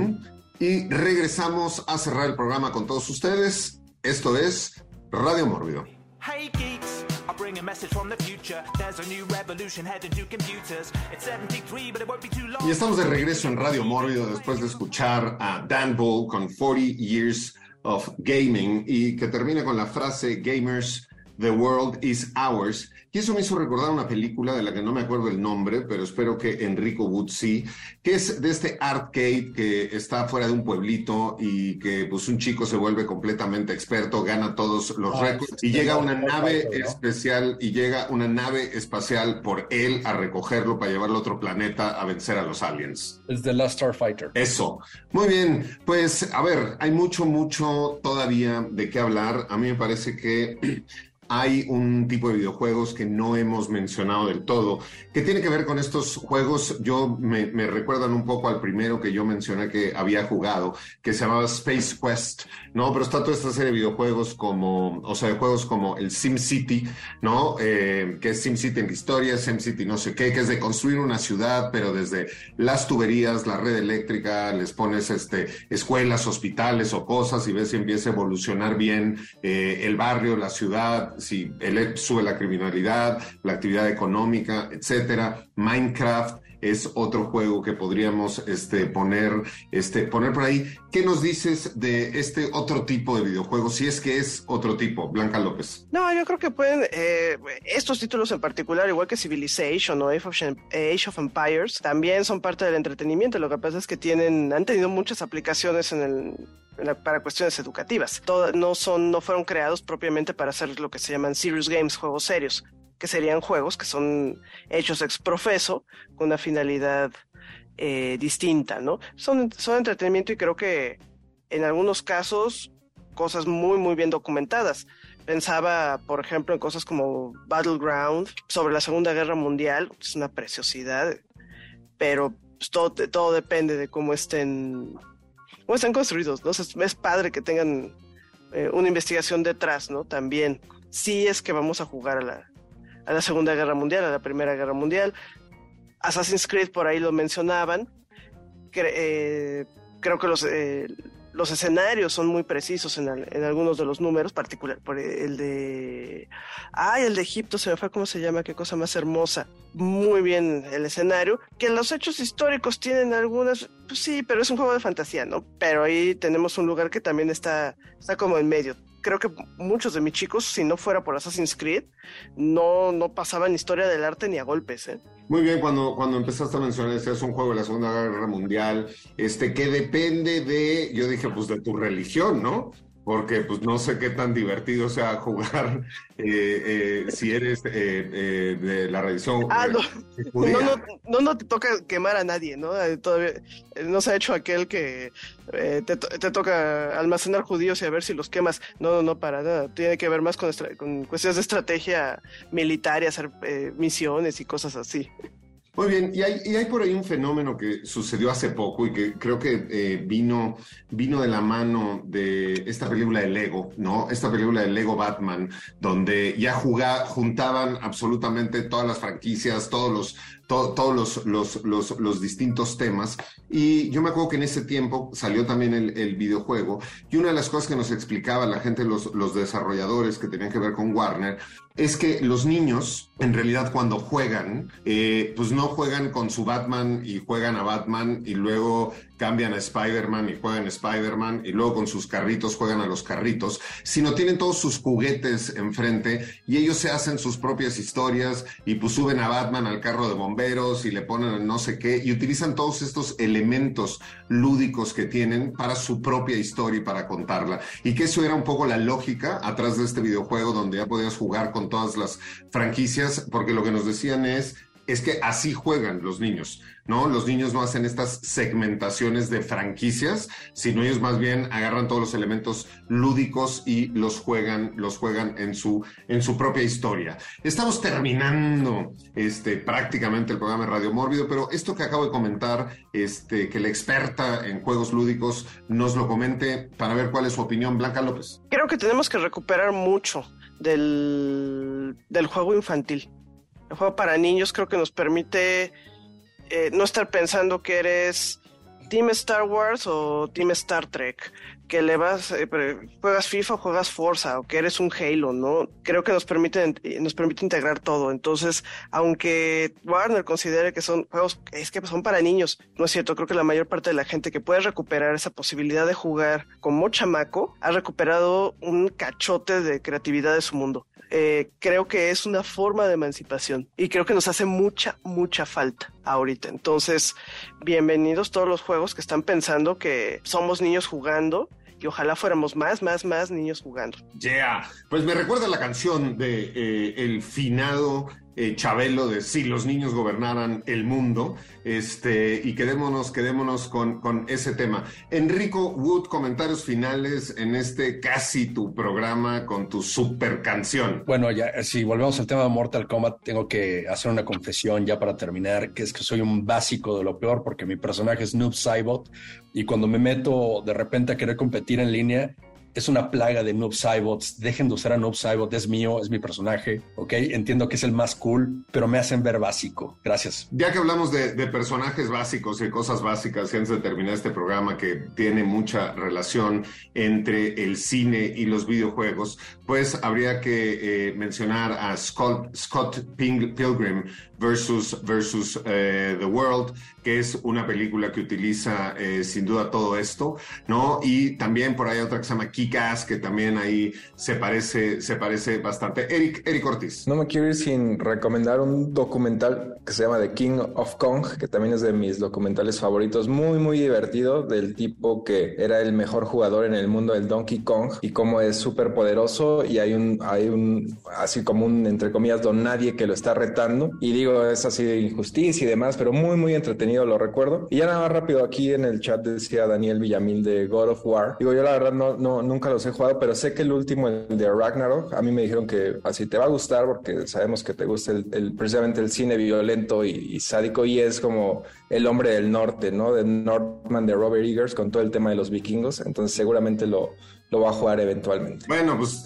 Y regresamos a cerrar el programa con todos ustedes. Esto es Radio Mórbido. Hey geeks, I bring a message from the future. There's a new revolution heading to computers. It's 73, but it won't be too long. Y estamos de regreso en Radio Mórbido después de escuchar a Dan Bull con 40 Years of Gaming y que termina con la frase Gamers The World is Ours. Y eso me hizo recordar una película de la que no me acuerdo el nombre, pero espero que Enrico Wood sí, que es de este arcade que está fuera de un pueblito y que pues un chico se vuelve completamente experto, gana todos los ah, récords y llega una nave especial y llega una nave espacial por él a recogerlo para llevarlo a otro planeta a vencer a los aliens. Es The Last Starfighter. Eso. Muy bien, pues a ver, hay mucho, mucho todavía de qué hablar. A mí me parece que hay un tipo de videojuegos que no hemos mencionado del todo, que tiene que ver con estos juegos, yo me, recuerdan un poco al primero que yo mencioné que había jugado, que se llamaba Space Quest, ¿no? Pero está toda esta serie de videojuegos como, o sea, de juegos como el Sim City, ¿no? Eh, que es Sim City en historia, Sim City no sé qué, que es de construir una ciudad, pero desde las tuberías, la red eléctrica, les pones este, escuelas, hospitales o cosas y ves si empieza a evolucionar bien eh, el barrio, la ciudad, si sube la criminalidad, la actividad económica, etcétera. Minecraft es otro juego que podríamos este, poner, este, poner por ahí. ¿Qué nos dices de este otro tipo de videojuegos? Si es que es otro tipo, Blanca López. No, yo creo que pueden, eh, estos títulos en particular, igual que Civilization o Age of, Empires, también son parte del entretenimiento. Lo que pasa es que tienen, han tenido muchas aplicaciones en el para cuestiones educativas. no, son, no fueron creados propiamente para hacer lo que se llaman serious games, juegos serios, que serían juegos que son hechos ex profeso con una finalidad eh, distinta, ¿no? Son, son entretenimiento y creo que en algunos casos cosas muy, muy bien documentadas. Pensaba, por ejemplo, en cosas como Battleground sobre la Segunda Guerra Mundial, es una preciosidad, pero pues, todo, todo depende de cómo estén cómo están construidos, ¿no? es padre que tengan eh, una investigación detrás, ¿no? También, si es que vamos a jugar a la, a la Segunda Guerra Mundial, a la Primera Guerra Mundial. Assassin's Creed por ahí lo mencionaban. Eh, creo que los, eh, los escenarios son muy precisos en, en, algunos de los números, particular por el de... Ay, el de Egipto se me fue, ¿cómo se llama? Qué cosa más hermosa. Muy bien el escenario, que los hechos históricos tienen algunas, pues sí, pero es un juego de fantasía, ¿no? Pero ahí tenemos un lugar que también está, está como en medio. Creo que muchos de mis chicos, si no fuera por Assassin's Creed, no, no pasaban historia del arte ni a golpes, ¿eh? Muy bien, cuando, cuando empezaste a mencionar, este es un juego de la Segunda Guerra Mundial, este, que depende de, yo dije, pues de tu religión, ¿no? Porque pues no sé qué tan divertido sea jugar eh, eh, si eres eh, de la religión ah, no. No, no, no, te toca quemar a nadie, ¿no? Todavía no se ha hecho aquel que te, te, toca almacenar judíos y a ver si los quemas. No, no, no, para nada. Tiene que ver más con, con cuestiones de estrategia militar y hacer misiones y cosas así. Muy bien, y hay, y hay, por ahí un fenómeno que sucedió hace poco y que creo que eh, vino, vino de la mano de esta película de Lego, ¿no? Esta película de Lego Batman, donde ya juntaban absolutamente todas las franquicias, todos los todos los, los, los, los, distintos temas. Y yo me acuerdo que en ese tiempo salió también el, el, videojuego y una de las cosas que nos explicaba la gente, los, los desarrolladores que tenían que ver con Warner, es que los niños, en realidad, cuando juegan, eh, pues no juegan con su Batman y juegan a Batman y luego cambian a Spider-Man y juegan a Spider-Man y luego con sus carritos juegan a los carritos, sino tienen todos sus juguetes enfrente y ellos se hacen sus propias historias y pues suben a Batman al carro de bomberos y le ponen no sé qué y utilizan todos estos elementos lúdicos que tienen para su propia historia y para contarla. Y que eso era un poco la lógica atrás de este videojuego donde ya podías jugar con todas las franquicias, porque lo que nos decían es es que así juegan los niños, ¿no? Los niños no hacen estas segmentaciones de franquicias, sino ellos más bien agarran todos los elementos lúdicos y los juegan, los juegan en su, en su propia historia. Estamos terminando este, prácticamente el programa de Radio Mórbido, pero esto que acabo de comentar, este, que la experta en juegos lúdicos nos lo comente para ver cuál es su opinión, Blanca López. Creo que tenemos que recuperar mucho del, del juego infantil el juego para niños creo que nos permite eh, no estar pensando que eres Team Star Wars o Team Star Trek, que le vas, eh, juegas FIFA o juegas Forza o que eres un Halo, ¿no? Creo que nos permite, nos permite integrar todo. Entonces, aunque Warner considere que son juegos, es que son para niños, no es cierto. Creo que la mayor parte de la gente que puede recuperar esa posibilidad de jugar como chamaco ha recuperado un cachote de creatividad de su mundo. Eh, creo que es una forma de emancipación y creo que nos hace mucha, mucha falta ahorita. Entonces, bienvenidos todos los juegos que están pensando que somos niños jugando y ojalá fuéramos más, más, más niños jugando. Yeah, pues me recuerda la canción de eh, El finado eh, Chabelo de si los niños gobernaran el mundo, este, y quedémonos, quedémonos con, con ese tema. Enrico Wood, comentarios finales en este casi tu programa con tu super canción. Bueno, ya, si volvemos al tema de Mortal Kombat, tengo que hacer una confesión ya para terminar, que es que soy un básico de lo peor, porque mi personaje es Noob Saibot, y cuando me meto de repente a querer competir en línea, es una plaga de Noob Cybots. Dejen de usar a Noob Cybot, es mío, es mi personaje, ¿ok? Entiendo que es el más cool, pero me hacen ver básico. Gracias. Ya que hablamos de, personajes básicos y cosas básicas, antes de terminar este programa que tiene mucha relación entre el cine y los videojuegos, pues habría que eh, mencionar a Scott Pilgrim versus, versus eh, The World, que es una película que utiliza eh, sin duda todo esto, ¿no? Y también por ahí otra que se llama Kikas, que también ahí se parece, se parece bastante. Eric, Eric Ortiz. No me quiero ir sin recomendar un documental que se llama The King of Kong, que también es de mis documentales favoritos, muy, muy divertido, del tipo que era el mejor jugador en el mundo del Donkey Kong y cómo es súper poderoso y hay un, hay un, así como un, entre comillas, don nadie que lo está retando. Y digo, es así de injusticia y demás, pero muy, muy entretenido lo recuerdo. Y ya nada más rápido, aquí en el chat decía Daniel Villamil de God of War. Digo, yo la verdad no, nunca los he jugado, pero sé que el último, el de Ragnarok, a mí me dijeron que así te va a gustar porque sabemos que te gusta el, precisamente el cine violento y, sádico y es como el hombre del norte, ¿no? De Northman de Robert Eggers con todo el tema de los vikingos. Entonces seguramente lo, lo va a jugar eventualmente. Bueno, pues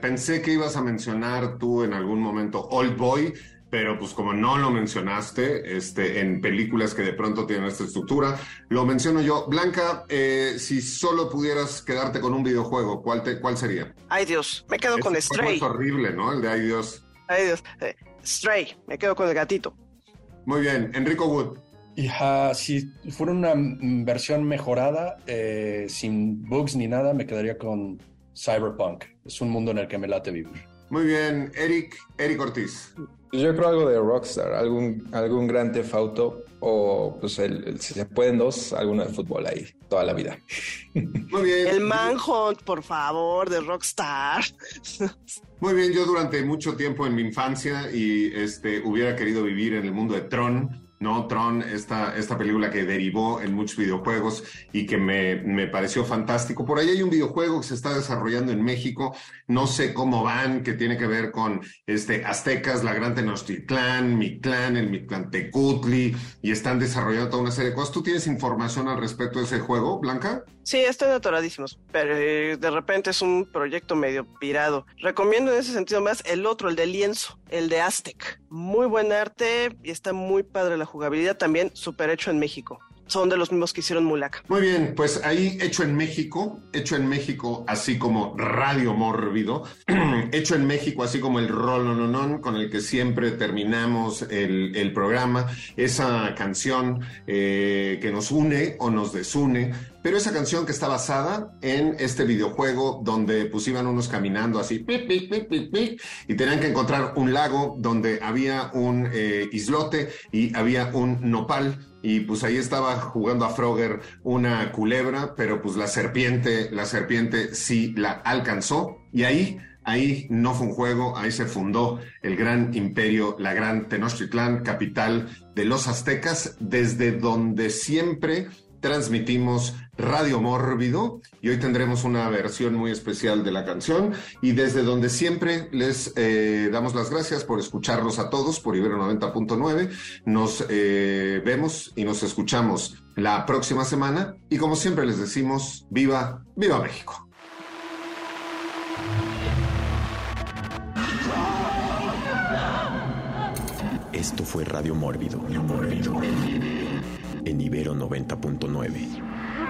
pensé que ibas a mencionar tú en algún momento Old Boy pero pues como no lo mencionaste este, en películas que de pronto tienen esta estructura, lo menciono yo. Blanca, eh, si solo pudieras quedarte con un videojuego, ¿cuál, te, cuál sería? Ay Dios, me quedo con Stray. Es horrible, ¿no? El de Ay Dios. Ay Dios. Eh, Stray, me quedo con el gatito. Muy bien, Enrico Wood. Y si fuera una versión mejorada, eh, sin bugs ni nada, me quedaría con Cyberpunk. Es un mundo en el que me late vivir. Muy bien, Eric, Eric Ortiz. Yo creo algo de Rockstar, algún, algún gran Auto o pues el, si se pueden dos, alguno de fútbol ahí, toda la vida. Muy bien. El Manhunt, por favor, de Rockstar. Muy bien, yo durante mucho tiempo en mi infancia y este hubiera querido vivir en el mundo de Tron ¿no? Tron, esta, esta película que derivó en muchos videojuegos y que me, me, pareció fantástico. Por ahí hay un videojuego que se está desarrollando en México, no sé cómo van, que tiene que ver con este, aztecas, la Gran Tenochtitlán, Mictlán, el Mictlantecutli, y están desarrollando toda una serie de cosas. ¿Tú tienes información al respecto de ese juego, Blanca? Sí, están atoradísimos, pero eh, de repente es un proyecto medio pirado. Recomiendo en ese sentido más el otro, el de lienzo, el de Aztec. Muy buen arte y está muy padre la jugabilidad también, súper hecho en México son de los mismos que hicieron Mulak. Muy bien, pues ahí hecho en México, hecho en México, así como Radio Mórbido, hecho en México, así como el Rolononon, con el que siempre terminamos el, el programa, esa canción eh, que nos une o nos desune, pero esa canción que está basada en este videojuego donde pues iban unos caminando así y tenían que encontrar un lago donde había un eh, islote y había un nopal. Y pues ahí estaba jugando a Frogger una culebra, pero pues la serpiente, la serpiente sí la alcanzó. Y ahí Ahí no fue un juego, ahí se fundó el gran imperio, la gran Tenochtitlán, capital de los aztecas, desde donde siempre transmitimos Radio Mórbido y hoy tendremos una versión muy especial de la canción y desde donde siempre les eh, damos las gracias por escucharnos a todos por Ibero 90.9. Nos eh, vemos y nos escuchamos la próxima semana y como siempre les decimos, viva, viva México. Esto fue Radio Mórbido. Mórbido en Ibero 90.9.